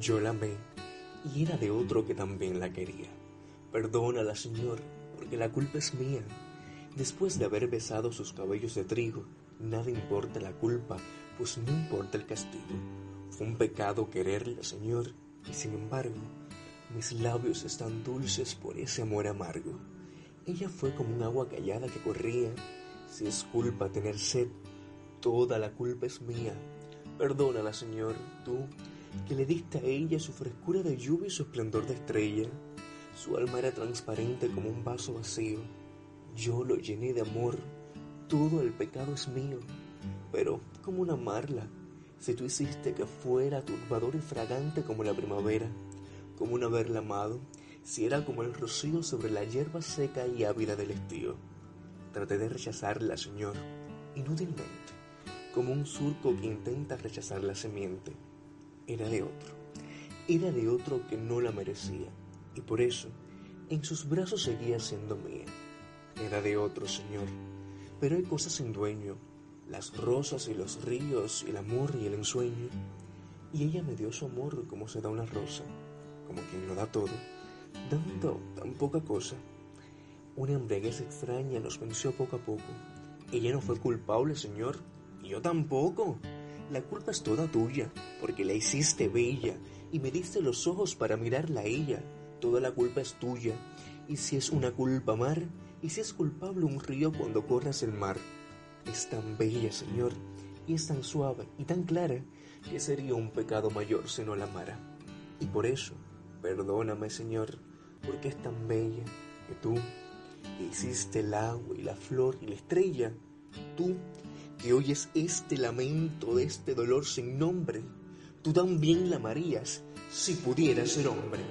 Yo la amé y era de otro que también la quería. Perdónala, Señor, porque la culpa es mía. Después de haber besado sus cabellos de trigo, nada importa la culpa, pues no importa el castigo. Fue un pecado quererla, Señor, y sin embargo, mis labios están dulces por ese amor amargo. Ella fue como un agua callada que corría. Si es culpa tener sed, toda la culpa es mía. Perdónala, Señor, tú, que le diste a ella su frescura de lluvia y su esplendor de estrella. Su alma era transparente como un vaso vacío. Yo lo llené de amor. Todo el pecado es mío. Pero, ¿cómo no amarla? Si tú hiciste que fuera turbador y fragante como la primavera, como no haberla amado, si era como el rocío sobre la hierba seca y ávida del estío. Traté de rechazarla, Señor, inútilmente, como un surco que intenta rechazar la semiente. Era de otro, era de otro que no la merecía, y por eso en sus brazos seguía siendo mía. Era de otro, Señor, pero hay cosas sin dueño, las rosas y los ríos, el amor y el ensueño. Y ella me dio su amor como se da una rosa, como quien lo da todo, dando tan poca cosa. Una embriaguez extraña nos venció poco a poco. Ella no fue culpable, Señor, y yo tampoco. La culpa es toda tuya, porque la hiciste bella y me diste los ojos para mirarla a ella. Toda la culpa es tuya. Y si es una culpa mar, y si es culpable un río cuando corras el mar. Es tan bella, Señor, y es tan suave y tan clara que sería un pecado mayor si no la amara. Y por eso, perdóname, Señor, porque es tan bella que tú, que hiciste el agua y la flor y la estrella, tú, que oyes este lamento de este dolor sin nombre, tú también la amarías si pudieras ser hombre.